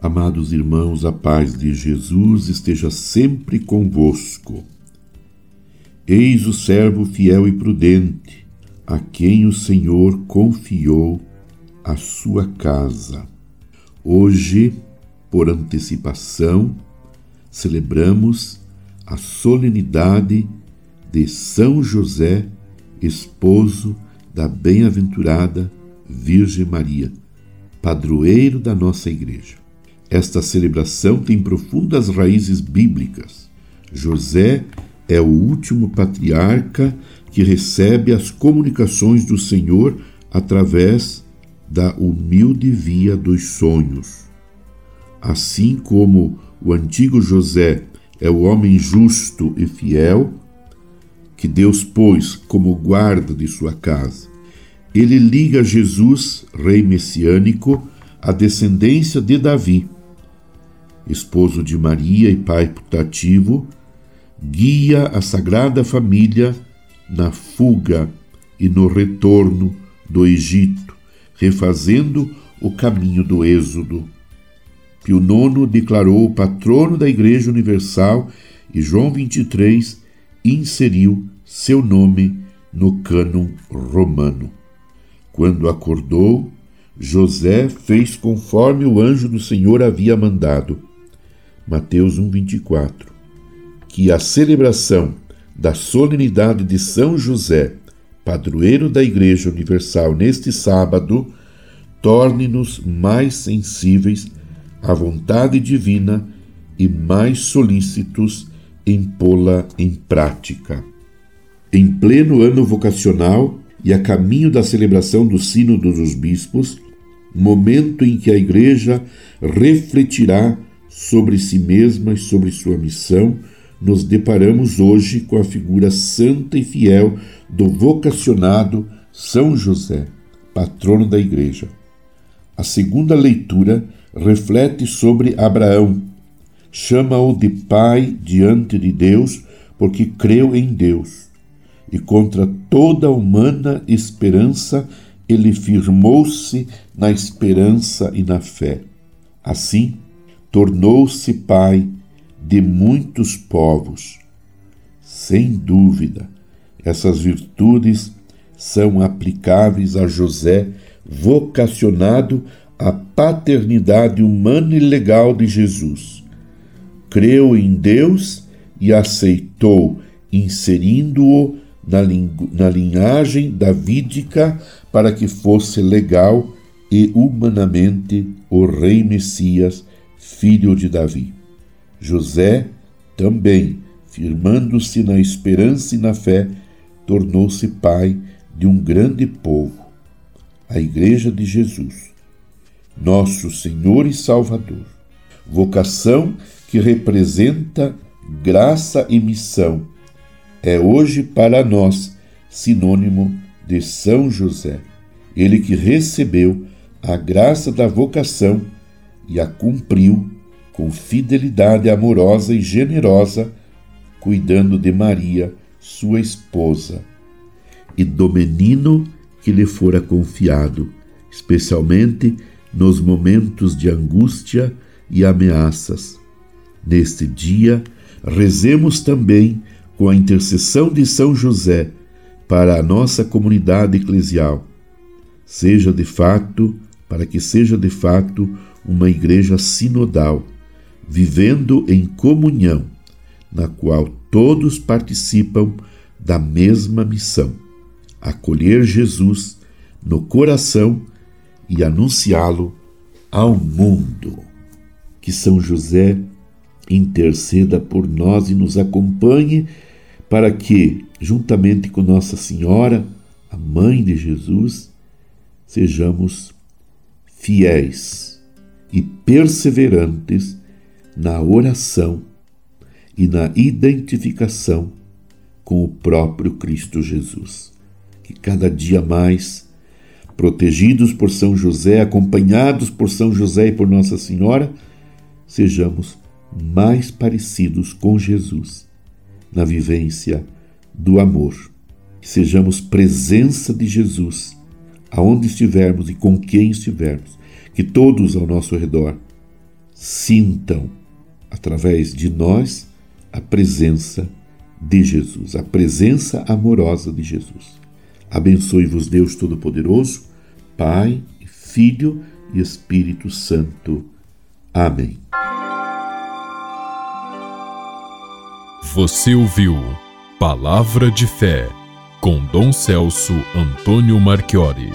Amados irmãos, a paz de Jesus esteja sempre convosco. Eis o servo fiel e prudente, a quem o Senhor confiou a sua casa. Hoje, por antecipação, celebramos a solenidade de São José, esposo da bem-aventurada Virgem Maria, padroeiro da nossa Igreja. Esta celebração tem profundas raízes bíblicas. José é o último patriarca que recebe as comunicações do Senhor através da humilde via dos sonhos. Assim como o antigo José é o homem justo e fiel, que Deus pôs como guarda de sua casa. Ele liga Jesus, rei messiânico, à descendência de Davi esposo de Maria e pai putativo, guia a Sagrada Família na fuga e no retorno do Egito, refazendo o caminho do Êxodo. Pio IX declarou o patrono da Igreja Universal e João XXIII inseriu seu nome no cânon romano. Quando acordou, José fez conforme o anjo do Senhor havia mandado Mateus 1:24, que a celebração da solenidade de São José, padroeiro da Igreja Universal neste sábado, torne-nos mais sensíveis à vontade divina e mais solícitos em pô-la em prática. Em pleno ano vocacional e a caminho da celebração do Sínodo dos Bispos, momento em que a Igreja refletirá sobre si mesma e sobre sua missão, nos deparamos hoje com a figura santa e fiel do vocacionado São José, patrono da Igreja. A segunda leitura reflete sobre Abraão. Chama-o de pai diante de Deus, porque creu em Deus. E contra toda humana esperança, ele firmou-se na esperança e na fé. Assim, tornou-se pai de muitos povos. Sem dúvida, essas virtudes são aplicáveis a José, vocacionado à paternidade humana e legal de Jesus. Creu em Deus e aceitou, inserindo-o na, na linhagem davídica para que fosse legal e humanamente o Rei Messias filho de Davi. José também, firmando-se na esperança e na fé, tornou-se pai de um grande povo, a Igreja de Jesus, nosso Senhor e Salvador. Vocação que representa graça e missão, é hoje para nós sinônimo de São José, ele que recebeu a graça da vocação e a cumpriu com fidelidade amorosa e generosa, cuidando de Maria, sua esposa, e do menino que lhe fora confiado, especialmente nos momentos de angústia e ameaças. Neste dia, rezemos também com a intercessão de São José para a nossa comunidade eclesial. Seja de fato, para que seja de fato uma igreja sinodal, vivendo em comunhão, na qual todos participam da mesma missão: acolher Jesus no coração e anunciá-lo ao mundo. Que São José interceda por nós e nos acompanhe para que, juntamente com Nossa Senhora, a Mãe de Jesus, sejamos fiéis e perseverantes na oração e na identificação com o próprio Cristo Jesus. Que cada dia mais, protegidos por São José, acompanhados por São José e por Nossa Senhora, sejamos mais parecidos com Jesus na vivência do amor. Que sejamos presença de Jesus aonde estivermos e com quem estivermos que todos ao nosso redor sintam, através de nós, a presença de Jesus, a presença amorosa de Jesus. Abençoe-vos, Deus Todo-Poderoso, Pai, Filho e Espírito Santo. Amém. Você ouviu Palavra de Fé com Dom Celso Antônio Marchiori.